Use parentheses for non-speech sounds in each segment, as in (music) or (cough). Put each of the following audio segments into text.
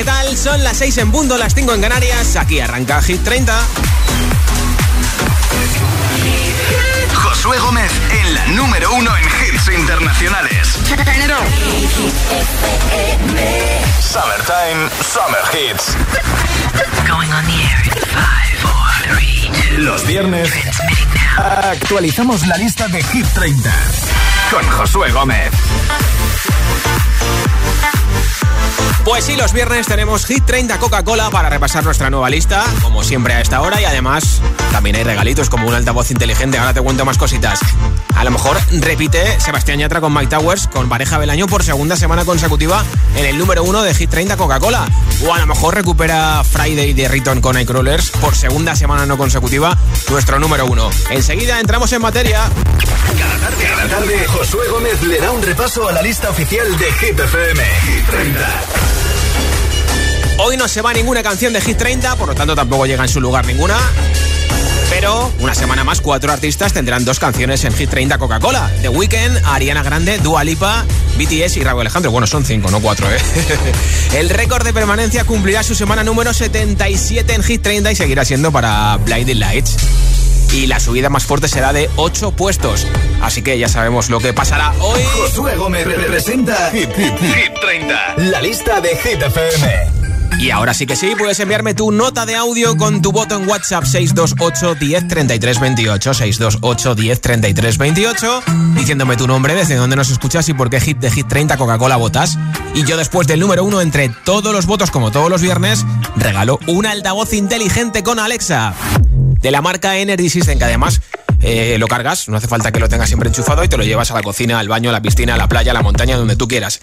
¿qué tal? Son las 6 en punto, las 5 en Canarias. Aquí arranca Hit 30. Josué Gómez en la número uno en hits internacionales. Summertime, Summer Hits. Going on the air Los viernes actualizamos la lista de Hit 30 con Josué Gómez. Pues sí, los viernes tenemos Hit 30 Coca-Cola para repasar nuestra nueva lista, como siempre a esta hora, y además también hay regalitos como un altavoz inteligente. Ahora te cuento más cositas. A lo mejor repite Sebastián Yatra con Mike Towers con pareja del año por segunda semana consecutiva en el número uno de Hit 30 Coca-Cola. O a lo mejor recupera Friday de Riton con iCrawlers por segunda semana no consecutiva nuestro número uno. Enseguida entramos en materia. Cada tarde, cada tarde, Josué Gómez le da un repaso a la lista oficial de Hit FM. Hit 30. Hoy no se va ninguna canción de Hit 30, por lo tanto tampoco llega en su lugar ninguna. Pero una semana más, cuatro artistas tendrán dos canciones en Hit 30 Coca-Cola. The Weeknd, Ariana Grande, Dua Lipa, BTS y Raúl Alejandro. Bueno, son cinco, no cuatro, ¿eh? (laughs) El récord de permanencia cumplirá su semana número 77 en Hit 30 y seguirá siendo para Blinding Lights. Y la subida más fuerte será de 8 puestos. Así que ya sabemos lo que pasará hoy. Josué Gómez representa Hit, Hit, Hit 30. La lista de Hit FM. Y ahora sí que sí, puedes enviarme tu nota de audio con tu voto en WhatsApp 628 10 33 28, 628 10 33 28, diciéndome tu nombre, desde dónde nos escuchas y por qué hit de Hit 30 Coca-Cola votas. Y yo después del número uno entre todos los votos, como todos los viernes, regalo un altavoz inteligente con Alexa. De la marca Energy System, que además eh, lo cargas, no hace falta que lo tengas siempre enchufado y te lo llevas a la cocina, al baño, a la piscina, a la playa, a la montaña, donde tú quieras.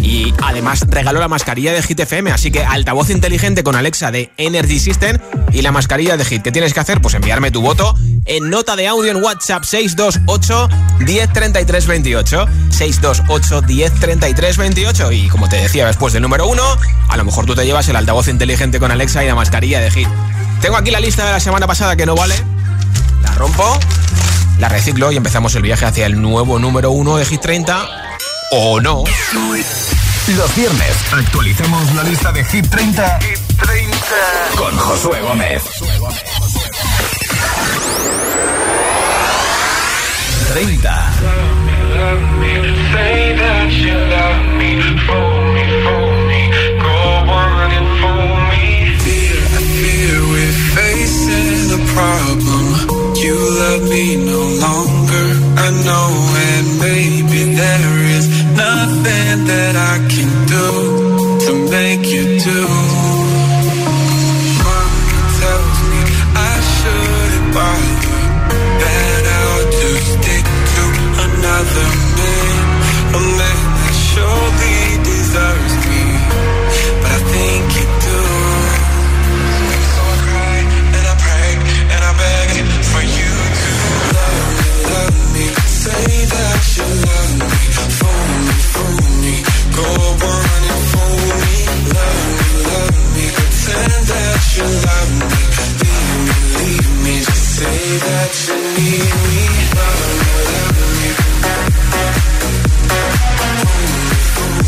Y además regaló la mascarilla de Hit FM, así que altavoz inteligente con Alexa de Energy System y la mascarilla de Hit. ¿Qué tienes que hacer? Pues enviarme tu voto en nota de audio en WhatsApp 628 103328 628 103328 y como te decía después del número uno, a lo mejor tú te llevas el altavoz inteligente con Alexa y la mascarilla de Hit. Tengo aquí la lista de la semana pasada que no vale. La rompo, la reciclo y empezamos el viaje hacia el nuevo número uno de Hit 30 o no. Los viernes actualizamos la lista de Hit 30, 30. con Josué Gómez. 30. problem. You love me no longer. Make you do. You love me. Leave me, leave me, just say that you need me. Love love me.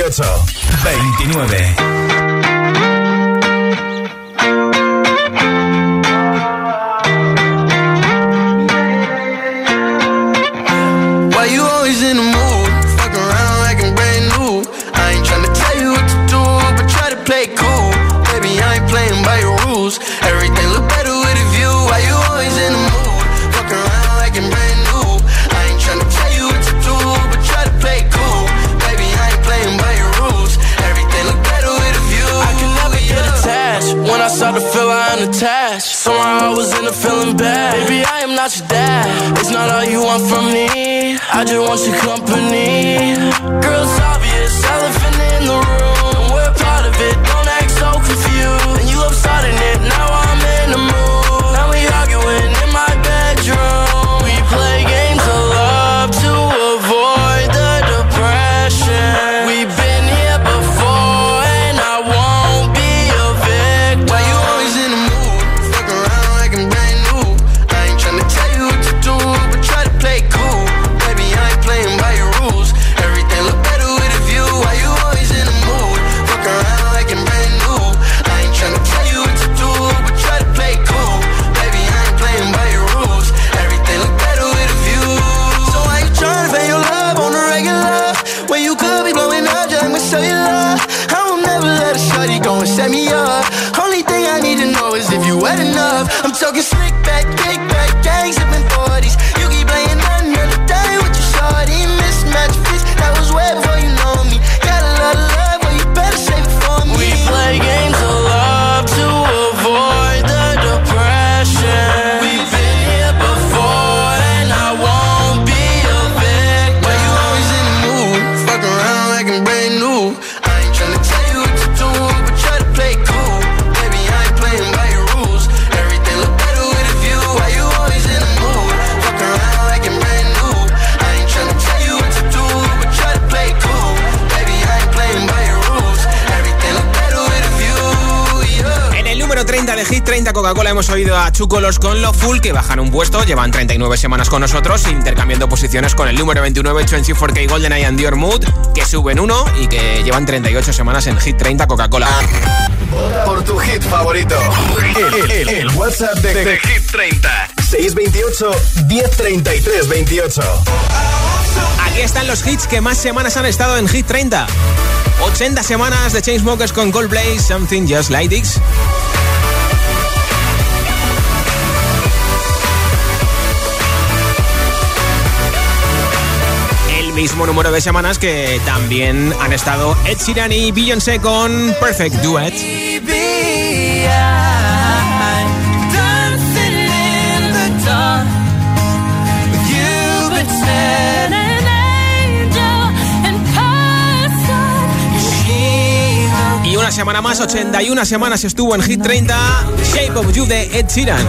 28 29. Chucolos con Lo Full que bajan un puesto, llevan 39 semanas con nosotros, intercambiando posiciones con el número 29 24K Golden Eye and Dior Mood que suben uno y que llevan 38 semanas en Hit 30 Coca-Cola. Por tu hit favorito. El, el- el WhatsApp de, de Hit 30. 628 1033 28. Aquí están los hits que más semanas han estado en Hit 30. 80 semanas de Chainsmokers con Coldplay, Something Just Like This. Mismo número de semanas que también han estado Ed Sheeran y Beyoncé con Perfect Duet. Y una semana más, 81 semanas estuvo en Hit 30, Shape of You de Ed Sheeran.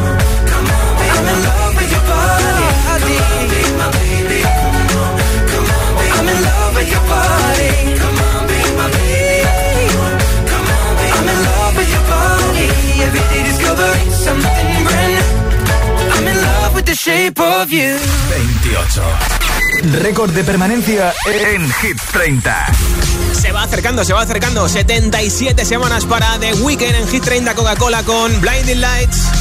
Discovering something brand new. I'm in love with the shape of you. 28. Récord de permanencia en Hit 30. Se va acercando, se va acercando. 77 semanas para The Weeknd en Hit 30 Coca-Cola con Blinding Lights.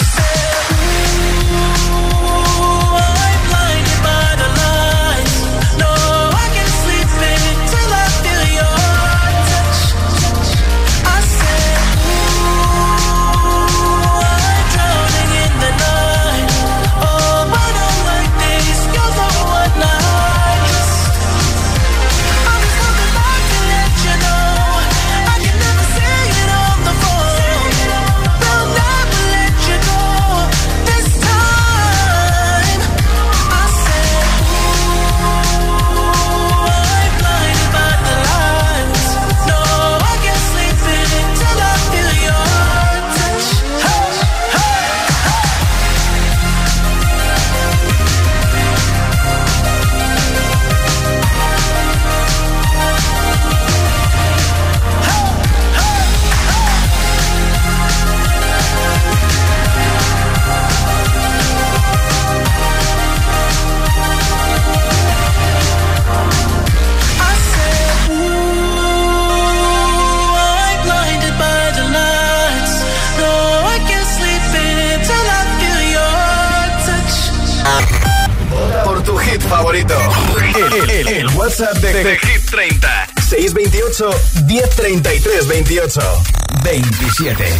27.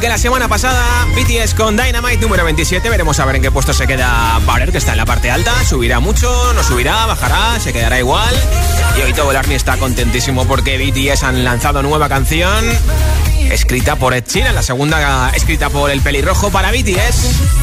Que la semana pasada, BTS con Dynamite número 27. Veremos a ver en qué puesto se queda Barer, que está en la parte alta. Subirá mucho, no subirá, bajará, se quedará igual. Y hoy todo el Army está contentísimo porque BTS han lanzado nueva canción escrita por Ed Sheeran, la segunda escrita por el pelirrojo para BTS.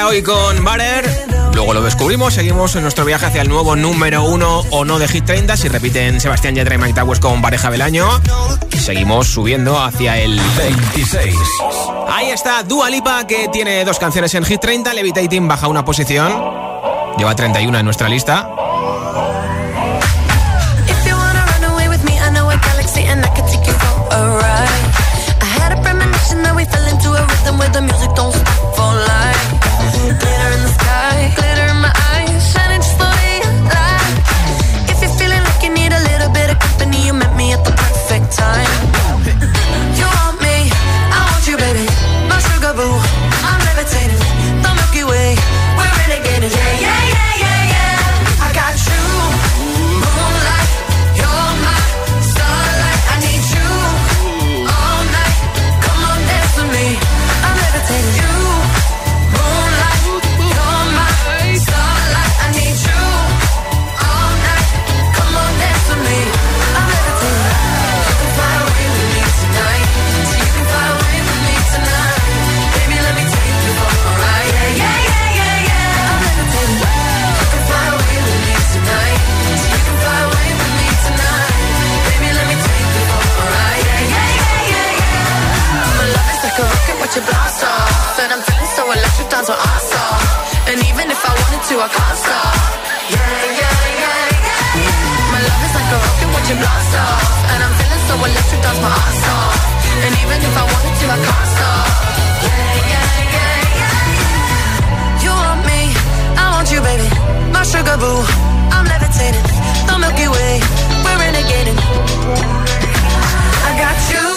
hoy con Barer. Luego lo descubrimos, seguimos en nuestro viaje hacia el nuevo número uno o no de Hit 30. Si repiten Sebastián Yatra y Mike Towers con pareja del año, seguimos subiendo hacia el 26. Ahí está Dua Lipa, que tiene dos canciones en Hit 30. Levitating baja una posición, lleva 31 en nuestra lista. Can't stop. Yeah, yeah, yeah, yeah. My love is like a rocket watching blast off. And I'm feeling so electric, that's my ass off. And even if I wanted to, I can't stop. Yeah, yeah, yeah, yeah. You want me, I want you, baby. My sugar boo, I'm levitating. The Milky Way, we're renegading. I got you,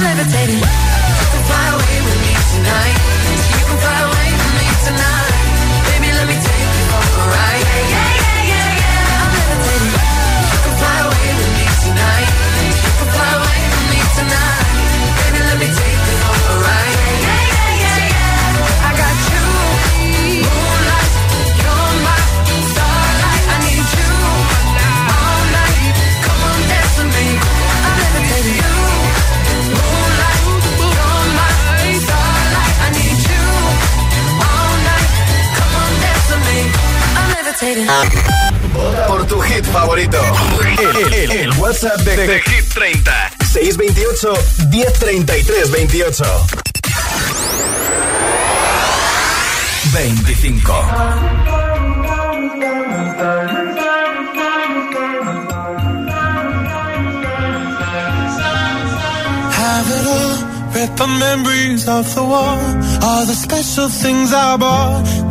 Levitating. You can fly away with me tonight. You can fly away with me tonight. Por tu hit favorito. El, el- el WhatsApp de, de Hit 30. 628 1033 28. 25. have it all. Rip our memories off the wall. All the special things I bought,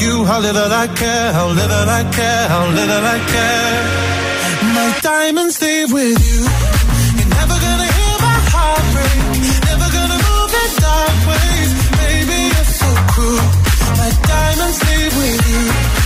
you how little I care, how little I care, how little I care. My diamonds leave with you. You're never gonna hear my heart break. Never gonna move in dark ways. Baby, you're so cruel. My diamonds leave with you.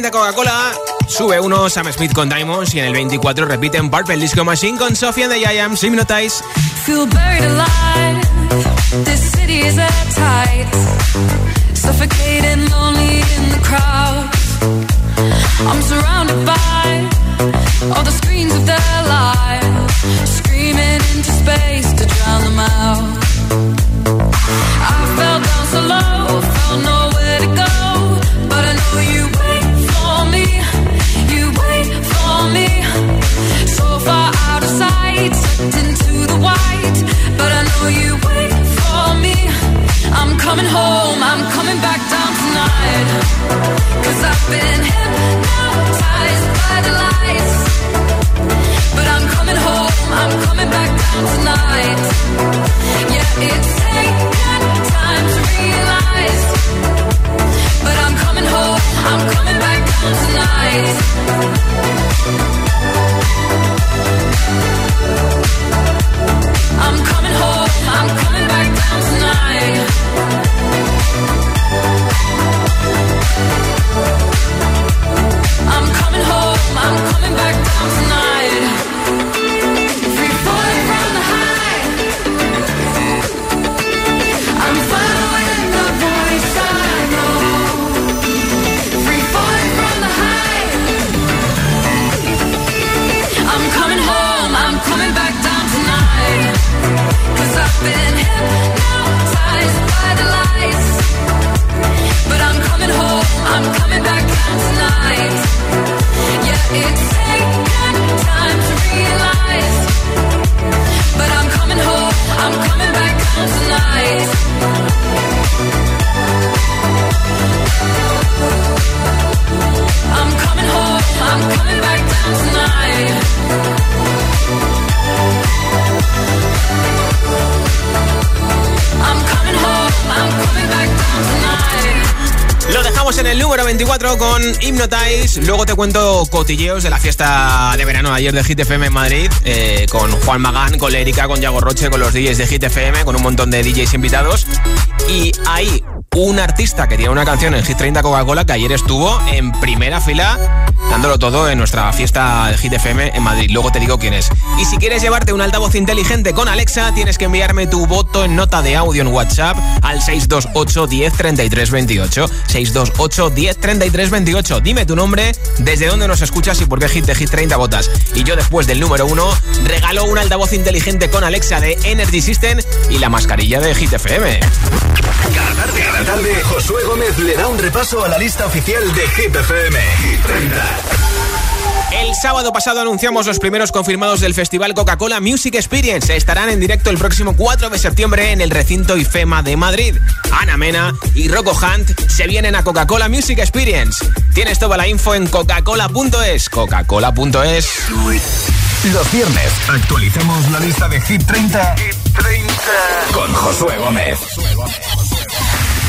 30 Coca-Cola. Sube uno Sam Smith con Diamonds y en el 24 repiten Purple Disco Machine con Sophie and the Giants. Hypnotize. Feel buried alive. This city is at tight. Suffocating, lonely in the crowd. I'm surrounded by all the screens of their lives. Screaming into space to drown them out. I fell down so low, Luego te cuento cotilleos de la fiesta de verano ayer de Hit FM en Madrid. Eh, con Juan Magán, con Erika, con Yago Roche, con los DJs de Hit FM, con un montón de DJs invitados. Y ahí un artista que tiene una canción en Hit 30 Coca-Cola que ayer estuvo en primera fila dándolo todo en nuestra fiesta de Hit FM en Madrid. Luego te digo quién es. Y si quieres llevarte un altavoz inteligente con Alexa, tienes que enviarme tu voto en nota de audio en WhatsApp al 628 10 33 28. 628 10 33 28. Dime tu nombre, desde dónde nos escuchas y por qué Hit de Hit 30 votas. Y yo después del número 1 regalo un altavoz inteligente con Alexa de Energy System y la mascarilla de Hit FM. Cada tarde, cada tarde, Josué Gómez le da un repaso a la lista oficial de Hit FM. Hit 30. El sábado pasado anunciamos los primeros confirmados del Festival Coca-Cola Music Experience. Estarán en directo el próximo 4 de septiembre en el recinto IFEMA de Madrid. Ana Mena y Rocco Hunt se vienen a Coca-Cola Music Experience. Tienes toda la info en coca-cola.es. Coca-Cola.es. Los viernes actualizamos la lista de Hit 30, Hit 30. con Josué Gómez.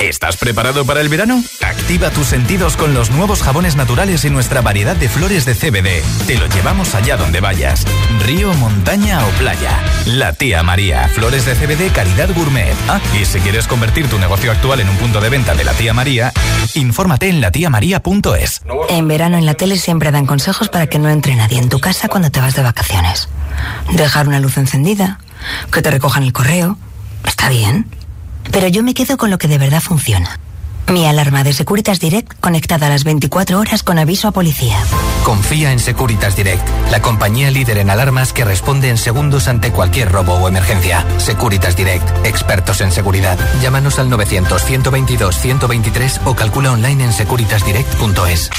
¿Estás preparado para el verano? Activa tus sentidos con los nuevos jabones naturales y nuestra variedad de flores de CBD. Te lo llevamos allá donde vayas. Río, montaña o playa. La tía María. Flores de CBD calidad gourmet. Ah, y si quieres convertir tu negocio actual en un punto de venta de la tía María, infórmate en latiamaría.es. En verano en la tele siempre dan consejos para que no entre nadie en tu casa cuando te vas de vacaciones. Dejar una luz encendida, que te recojan el correo. Está bien. Pero yo me quedo con lo que de verdad funciona. Mi alarma de Securitas Direct conectada a las 24 horas con aviso a policía. Confía en Securitas Direct, la compañía líder en alarmas que responde en segundos ante cualquier robo o emergencia. Securitas Direct, expertos en seguridad. Llámanos al 900-122-123 o calcula online en securitasdirect.es.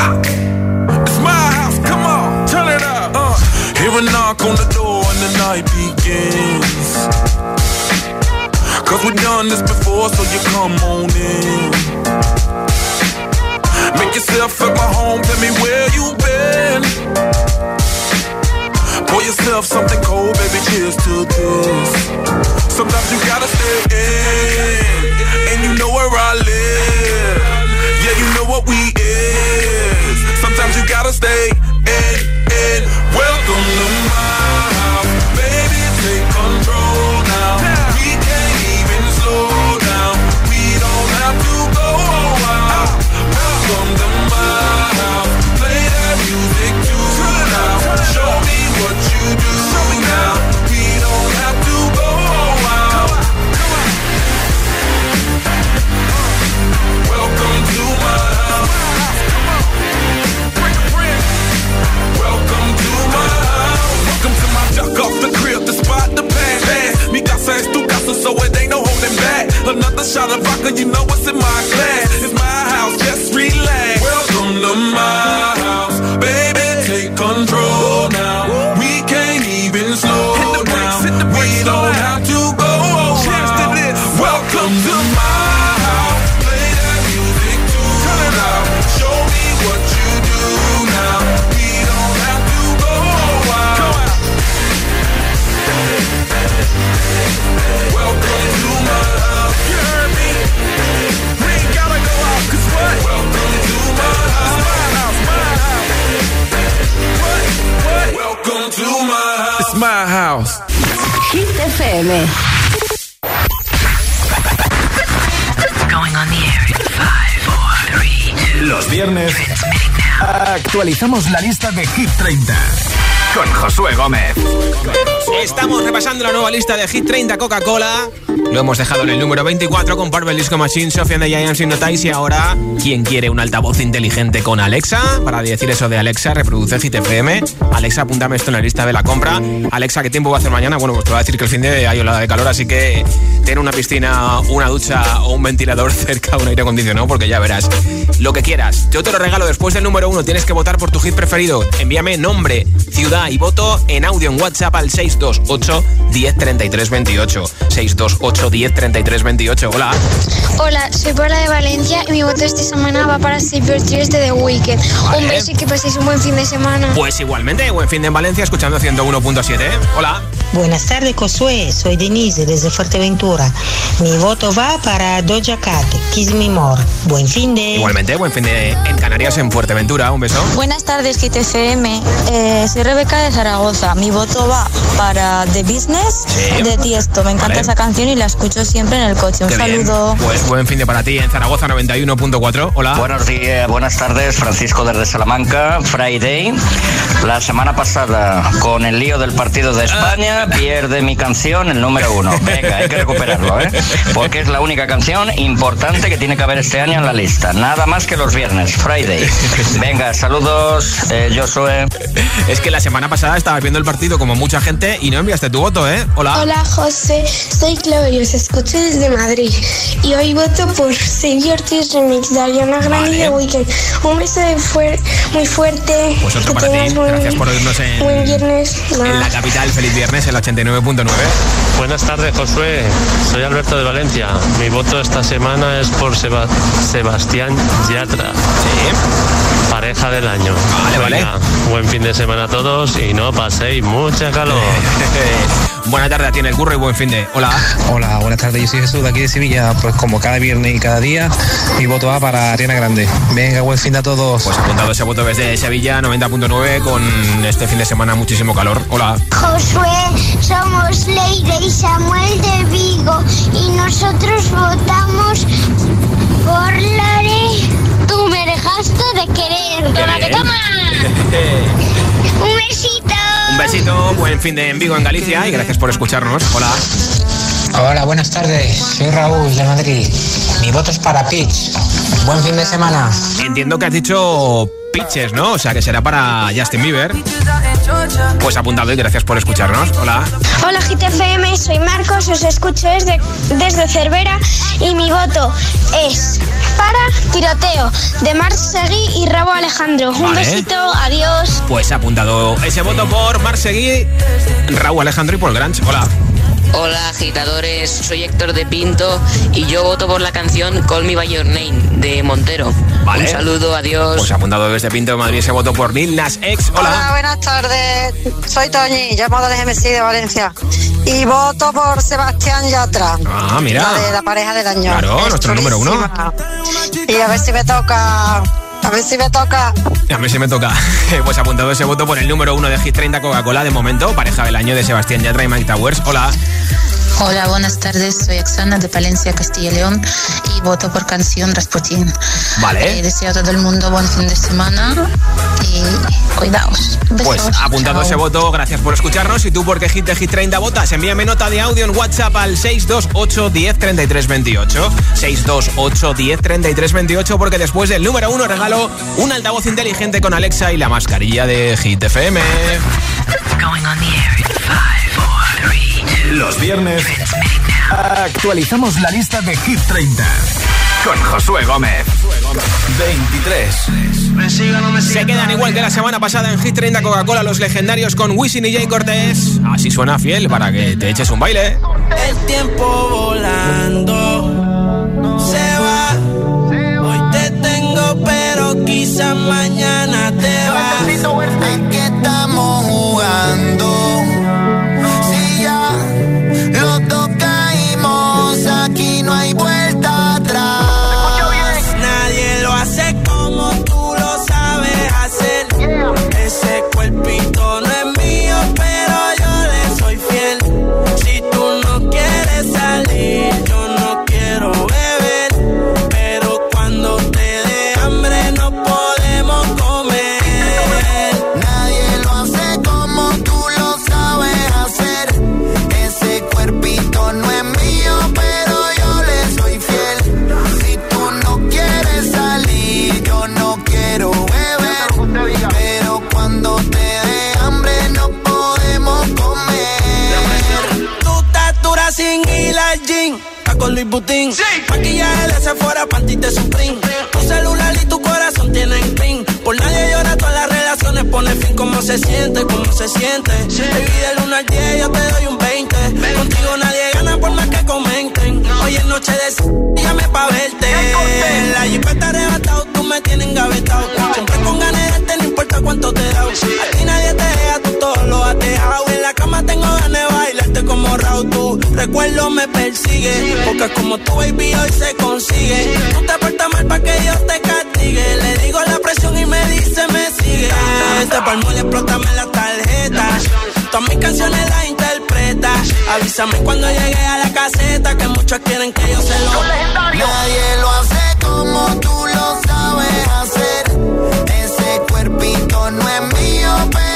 It's my house, come on, turn it up. Uh. Hear a knock on the door and the night begins. Cause we've done this before, so you come on in. Make yourself at my home, tell me where you been. Pour yourself something cold, baby, cheers to this. Sometimes you gotta stay in, and you know where I live. Yeah, you know what we is. Sometimes you gotta stay in, in. Welcome to Actualizamos la lista de Hit 30 con Josué Gómez. Estamos repasando la nueva lista de Hit 30 Coca-Cola. Lo hemos dejado en el número 24 con Purple Disco Machine, Sofía de Giants Notice y ahora, ¿quién quiere un altavoz inteligente con Alexa? Para decir eso de Alexa, reproduce Hit FM. Alexa, apúntame esto en la lista de la compra. Alexa, ¿qué tiempo va a hacer mañana? Bueno, pues te voy a decir que el fin de hay olada de calor, así que tener una piscina, una ducha o un ventilador (laughs) cerca, un aire acondicionado, porque ya verás. Lo que quieras. Yo te lo regalo después del número uno. Tienes que votar por tu hit preferido. Envíame nombre, ciudad y voto en audio en WhatsApp al 628 1033 28. 628 1033 28. Hola. Hola, soy Paula de Valencia y mi voto esta semana va para Your Tears de The Weeknd. Un beso y que paséis un buen fin de semana. Pues igualmente, buen fin de en Valencia escuchando 101.7. Hola. Buenas tardes, Josué. Soy Denise desde Fuerteventura. Mi voto va para Doja Cat, Kiss Me More. Buen fin de. Igualmente, buen fin de en Canarias, en Fuerteventura. Un beso. Buenas tardes, GTFM. Eh, soy Rebeca de Zaragoza. Mi voto va para The Business de Tiesto. Me encanta esa canción y la escucho siempre en el coche. Un saludo. Pues buen fin de para ti en Zaragoza 91.4. Hola. Buenos días, buenas tardes. Francisco desde Salamanca. Friday. La semana pasada, con el lío del partido de España, pierde mi canción el número uno. (laughs) Venga, hay que recuperarlo, ¿eh? Porque es la única canción importante que tiene que haber este año en la lista. Nada más que los viernes, Friday. Venga, saludos, eh, Josué. Es que la semana pasada estabas viendo el partido como mucha gente y no enviaste tu voto, ¿eh? Hola. Hola, José. Soy Claudio, os escucho desde Madrid. Y hoy voto por Your Tears Remix de Ariana Grande de Weekend. Un beso de fuer muy fuerte. Pues otro para ti. Gracias por oírnos en, buen viernes. en la capital. Feliz viernes, el 89.9. Buenas tardes, Josué. Soy Alberto de Valencia. Mi voto esta semana es por Seba Sebastián Yatra. Sí. Pareja del año. Vale, vale. Buen fin de semana a todos y no paséis mucha calor. (laughs) Buena tarde a ti en el curro y buen fin de. Hola. Hola, buenas tardes. Yo soy Jesús de aquí de Sevilla. Pues como cada viernes y cada día, mi voto va para Ariana Grande. Venga, buen fin de a todos. Pues apuntado ese voto desde Sevilla 90.9 con este fin de semana muchísimo calor. Hola. Josué, somos Leire y Samuel de Vigo y nosotros votamos por Lore. Tú de querer. Toma que toma. (laughs) Un besito. Un besito, buen fin de en Vigo en Galicia y gracias por escucharnos. Hola. Hola, buenas tardes. Soy Raúl de Madrid. Mi voto es para Peach. Buen fin de semana. Entiendo que has dicho Pitches, ¿no? O sea que será para Justin Bieber. Pues apuntado y gracias por escucharnos. Hola. Hola GTFM, soy Marcos, os escucho desde, desde Cervera y mi voto es para Tiroteo de Marc Seguí y Rabo Alejandro. Un Vale. besito, adiós. Pues apuntado ese voto por Mar Seguí, Raúl Alejandro y Paul Granch. Hola. Hola agitadores, soy Héctor de Pinto y yo voto por la canción Call Me By Your Name de Montero. Vale. Un saludo, adiós. Pues apuntado desde Pinto de Madrid ese voto por Lil Nas X. Hola, Hola. buenas tardes. Soy Toñi, llamo del GMC de Valencia. Y voto por Sebastián Yatra. Ah, mira. La de la pareja del año. Claro, Es nuestro número uno. Y a ver si me toca. A ver si me toca. A mí sí me toca. (laughs) Pues apuntado ese voto por el número uno de Hit 30 Coca-Cola de momento, pareja del año de Sebastián Yatra y Mike Towers. Hola. Hola, buenas tardes. Soy Oxana de Palencia, Castilla y León y voto por canción Rasputin. Vale. Eh, deseo a todo el mundo buen fin de semana y cuidaos. Besos. Pues apuntado Chao. ese voto, gracias por escucharnos. Y tú, porque Hit de Hit 30 votas, envíame nota de audio en WhatsApp al 628 10 33 28. 628 10 33 28, porque después del número uno regalo un altavoz inteligente con Alexa y la mascarilla de Hit FM. Los viernes actualizamos la lista de Hit 30 con Josué Gómez. 23. Se quedan igual que la semana pasada en Hit 30 Coca-Cola los legendarios con Wisin y Jay Cortés. Así suena fiel para que te eches un baile. El tiempo volando se va. Hoy te tengo, pero quizás mañana te vas. ¿A qué estamos jugando? Louis Vuitton. Sí. Maquillaje de Sephora, panty de Supreme. Tu celular y tu corazón tienen pin. Por nadie llora, todas las relaciones pone fin. ¿Cómo se siente? ¿Cómo se siente? Sí. Baby, del 1 al 10 yo te doy un 20. Contigo nadie gana por más que comenten. Hoy es noche de llame pa' verte. La jipeta arrebatado, tú me tienes engavetado. Siempre con ganas de no importa cuánto te da. A ti nadie te deja, tú todo lo has dejado. Tu recuerdo me persigue. Porque como tu baby hoy se consigue. No te portas mal pa' que Dios te castigue. Le digo la presión y me dice me sigue. Este palmo le explótame la tarjeta. Todas mis canciones las interpreta. Avísame cuando llegue a la caseta. Que muchos quieren que yo se lo. Nadie lo hace como tú lo sabes hacer. Ese cuerpito no es mío, pero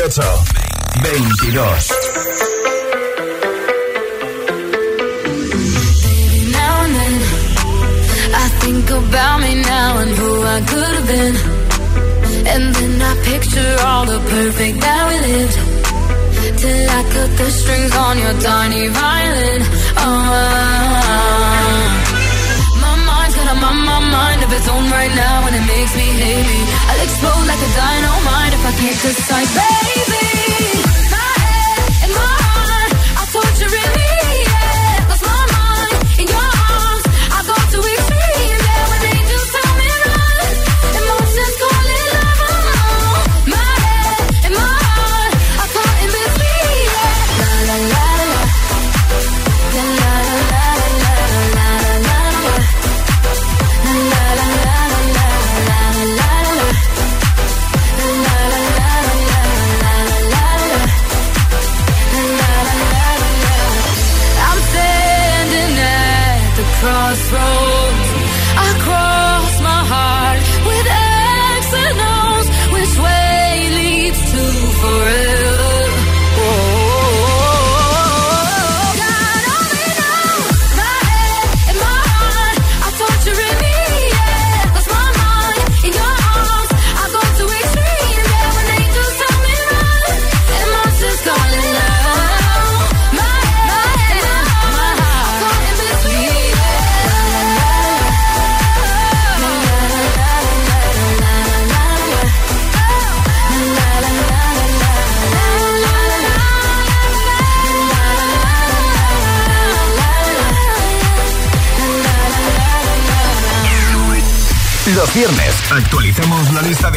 28. 22. Now and then, I think about me now and who I could have been. And then I picture all the perfect that we lived. Till I cut the strings on your tiny violin. Oh, my mind's got a my, my mind of its own right now, and it makes me hate me. I'll explode like a dynamite it's a side baby.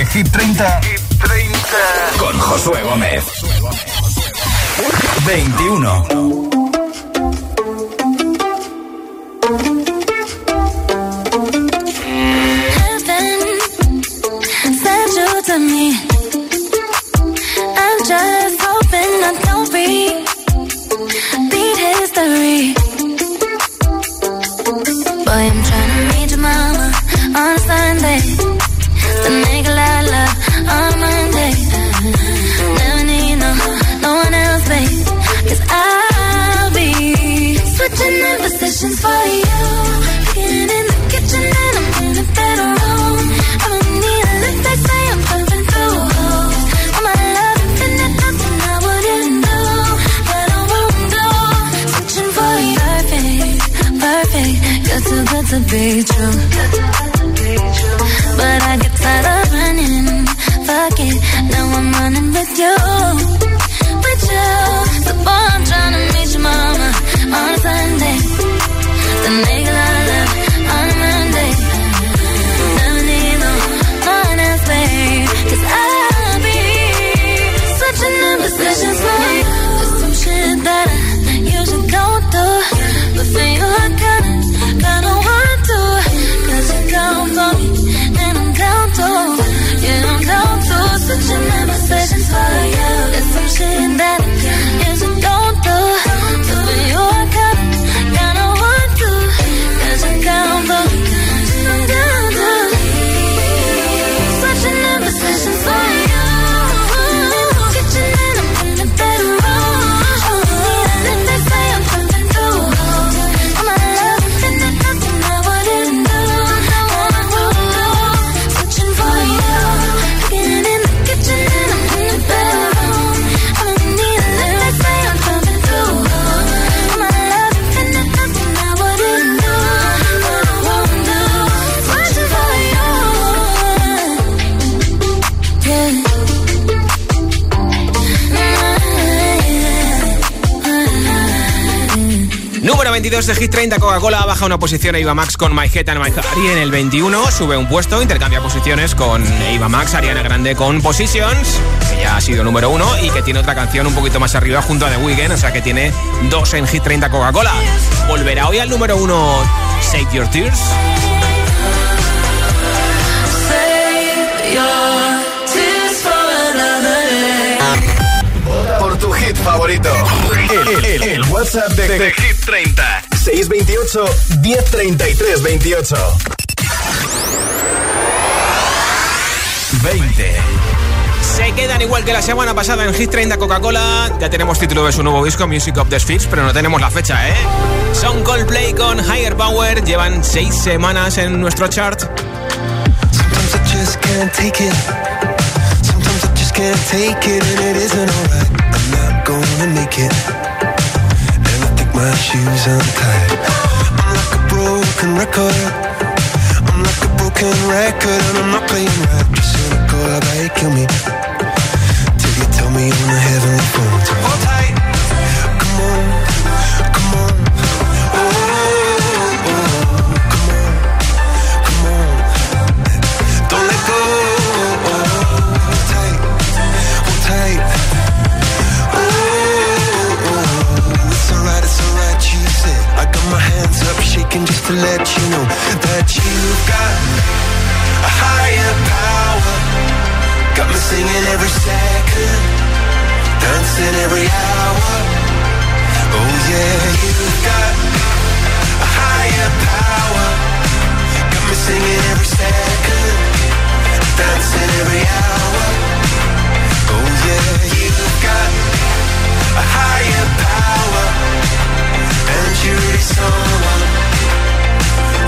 De Hit 30, con Josué Gómez. 21. Heaven sent you to me. I'm just hoping I don't repeat history. Boy, I'm trying to But I get tired of running. Fuck it, now I'm running with you. Down to switching in positions for you. There's some shit that Número 22 de Hit 30, Coca-Cola baja una posición a Eva Max con My Head and My. Y en el 21 sube un puesto, intercambia posiciones con Eva Max, Ariana Grande con Positions, que ya ha sido número uno y que tiene otra canción un poquito más arriba junto a The Weeknd, o sea que tiene dos en Hit 30 Coca-Cola. Volverá hoy al número uno Save Your Tears. Favorito. El, el- el WhatsApp de, de Hit 30. 628 1033 28. 20. Se quedan igual que la semana pasada en Hit 30 Coca-Cola. Ya tenemos título de su nuevo disco, Music of the Spheres, pero no tenemos la fecha, ¿eh? Son Coldplay con Higher Power. Llevan seis semanas en nuestro chart. Sometimes I just can't take it. Sometimes I just can't take it, and it isn't alright. Gonna make it. And I think my shoes untied. I'm like a broken record. I'm like a broken record, and I'm not playing right. Just cynical, how you kill me? Till you tell me on the heavenly phone. Shaking just to let you know that you've got a higher power. Got me singing every second, dancing every hour. Oh yeah, you've got a higher power. Got me singing every second, dancing every hour. Oh yeah, you've got a higher power, and you're really someone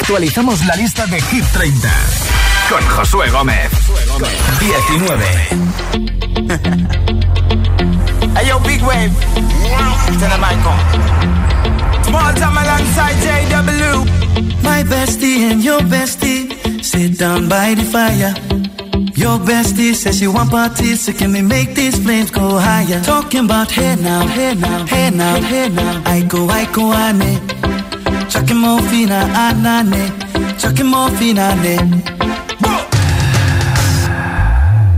Actualizamos la lista de Hit 30 con Josué Gómez. 19. (laughs) hey yo, big wave. Tell them I come. Small time alongside JW. My bestie and your bestie sit down by the fire. Your bestie says you want parties, so can we make these flames go higher? Talking about hey now, hey now, hey now, hey now. I go, I go, ane. Chucking more fina, anane. Chucking more fina, ane.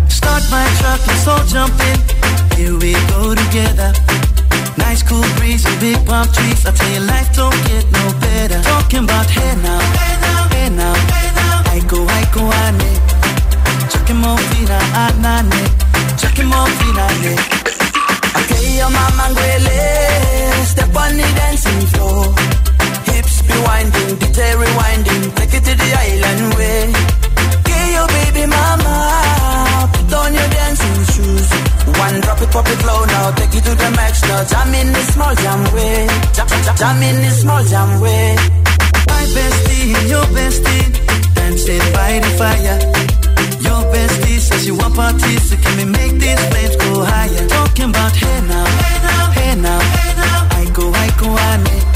Start my truck, let's all jump in. Here we go together. Nice cool breeze and big palm trees. I tell you, life don't get no better. Talking about hey now, hey now, hey now. Hey now. I go, I go, ane. Chucking more fina, anane. Chucking more fina, ane. Okay, your mama ngwele. Eh, step on the dancing floor. Hips be winding, DJ rewinding. Take it to the island way. Okay, your baby mama. Put on your dancing shoes. One drop it, pop it low now. Take it to the max now. Jam in the small jam way. Jam, jam, jam in the small jam way. My bestie your bestie dancing by the fire. Your bestie says you want parties, so can we make these flames go higher? Talking about hey now, hey now, hey now, hey now. I go, I go, ane. Chucking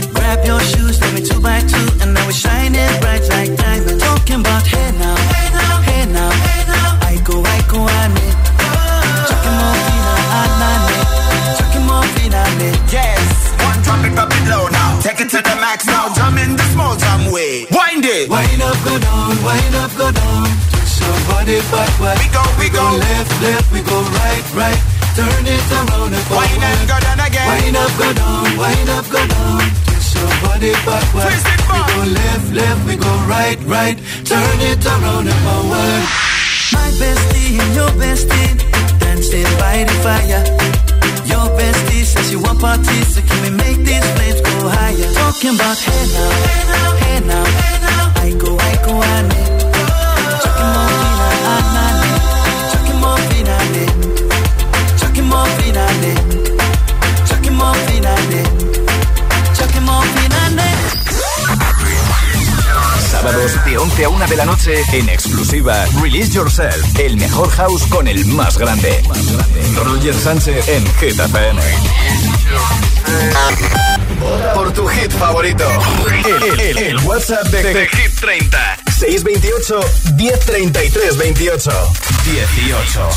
Grab your shoes, let me two by two, and now we're shining bright like diamonds. Talking about hey now, hey now, hey now, hey now. I go, I go, ane. Chucking more fina, anane. Chucking more fina, ane. Yes, one drop it, drop it low now Take it to the max now, jump in the small jam way Wind it Wind up, go down, wind up, go down. Somebody backward. We go, we go. left, left, we go right, right. Turn it around and forward. Wind and go down again Wind up, go down, wind up, go down. Twist your body backward. Twist it We go left, left, we go right, right. Turn it around and forward. My bestie and your bestie dancing by the fire. Your bestie says you want parties, so can we make these flames go higher? Talking about hey now, hey now, hey now, hey now. I go, I go, ane. Chucking more fina, Sábados de 11 a 1 de la noche en exclusiva Release Yourself, el mejor house con el más grande. Roger Sánchez en Hit. Por tu hit favorito. El, el- el WhatsApp de, de Hit 30. 628 1033 28. 18.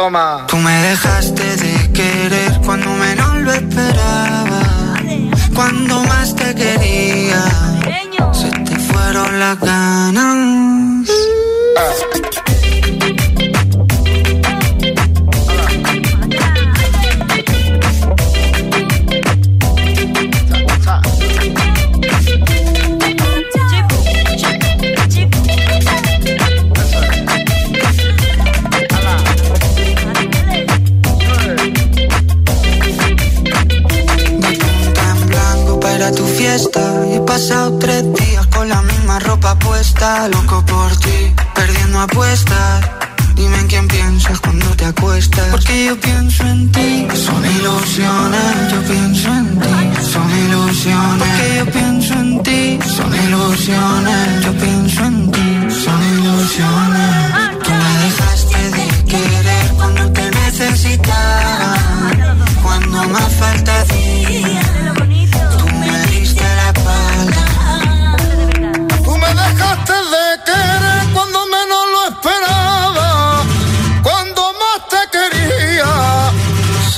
Toma. Tú me dejaste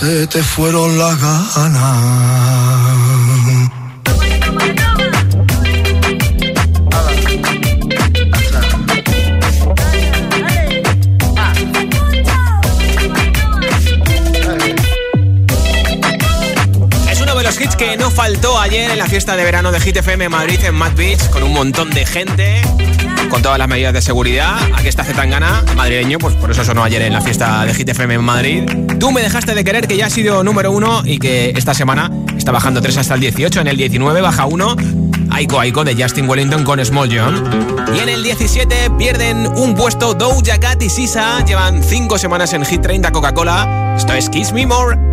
se te fueron las ganas. hits que no faltó ayer en la fiesta de verano de Hit FM Madrid en Mad Beach con un montón de gente con todas las medidas de seguridad. Aquí está Zetangana, madrileño, pues por eso sonó ayer en la fiesta de Hit FM en Madrid. Tú me dejaste de querer, que ya ha sido número uno y que esta semana está bajando 3 hasta el 18. En el 19 baja 1, Aiko Aiko de Justin Wellington con Small John. Y en el 17 pierden un puesto Doja Cat y Sisa. Llevan 5 semanas en Hit 30 Coca-Cola. Esto es Kiss Me More.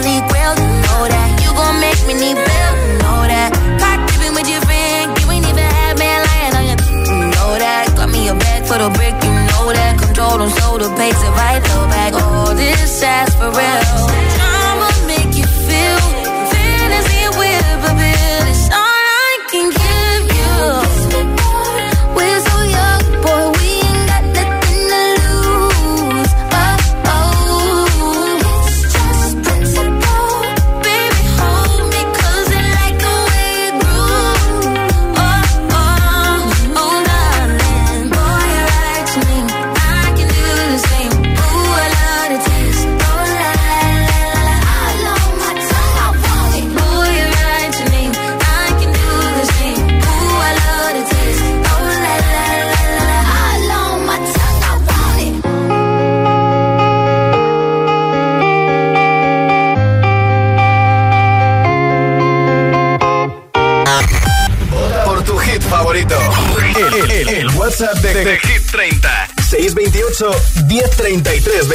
holy grail. You know that you gon' make me need bail. You know that caught dipping with your friend, you ain't even had man lying on your. You know that got me a bag for the brick. You know that control on shoulder, pace it right low back. All this ass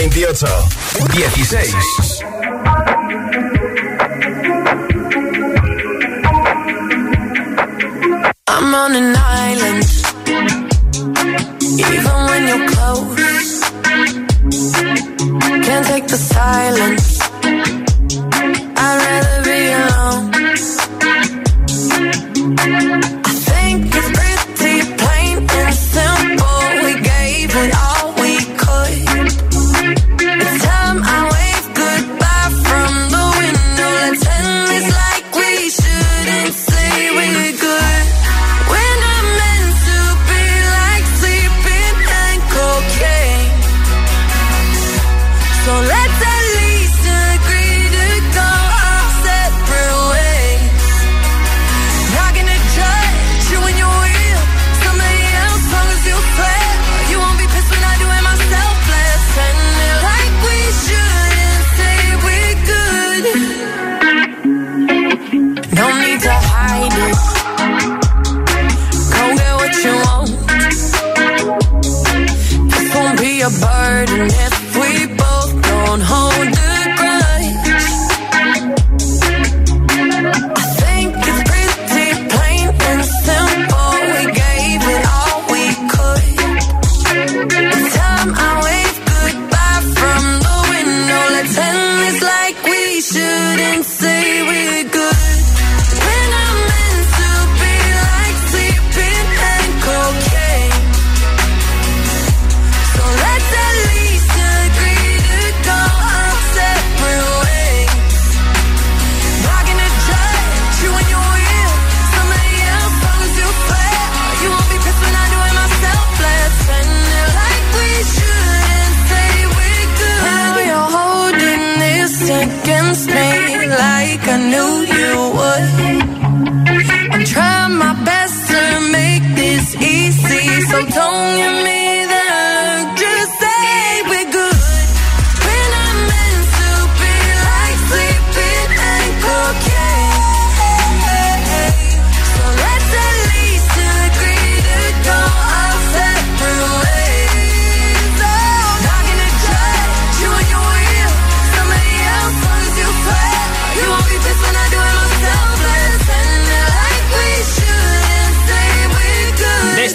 28 16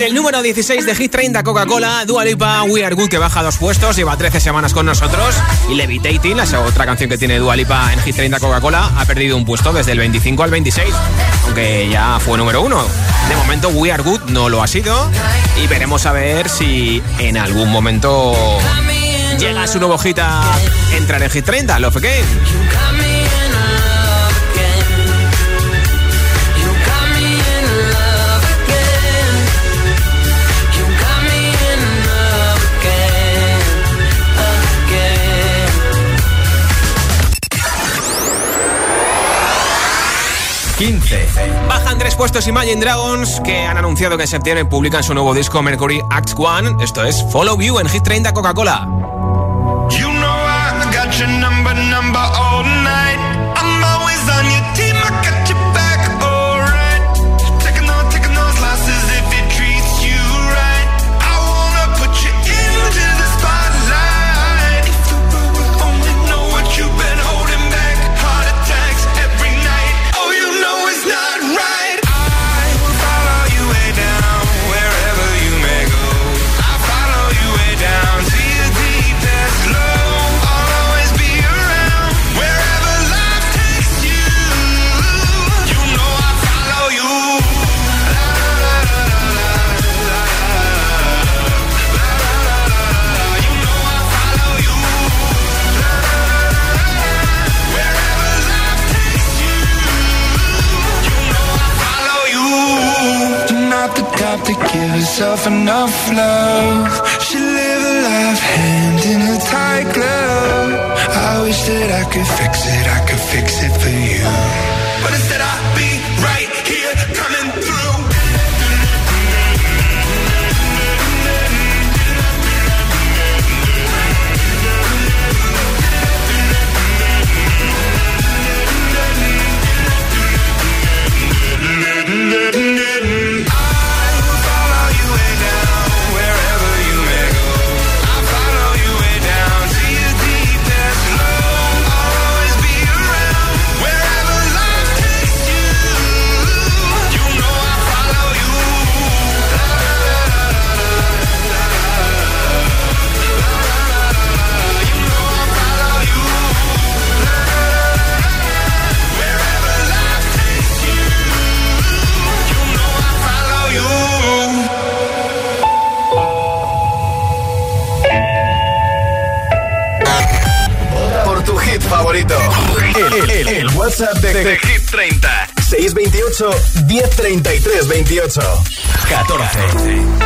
El número 16 de Hit 30 Coca-Cola, Dua Lipa, We Are Good, que baja dos puestos, lleva 13 semanas con nosotros. Y Levitating, la otra canción que tiene Dua Lipa en Hit 30 Coca-Cola, ha perdido un puesto desde el 25 al 26, aunque ya fue número uno. De momento We Are Good no lo ha sido y veremos a ver si en algún momento llega su nuevo hit a entrar en Hit 30, Love Game. 15. Bajan tres puestos Imagine Dragons, que han anunciado que en septiembre publican su nuevo disco Mercury Act One. Esto es Follow You en Hit 30 Coca-Cola. had to give herself enough love. She lived a life hand in a tight glove. I wish that I could fix it, I could fix it for you. 8 10 33 28 14.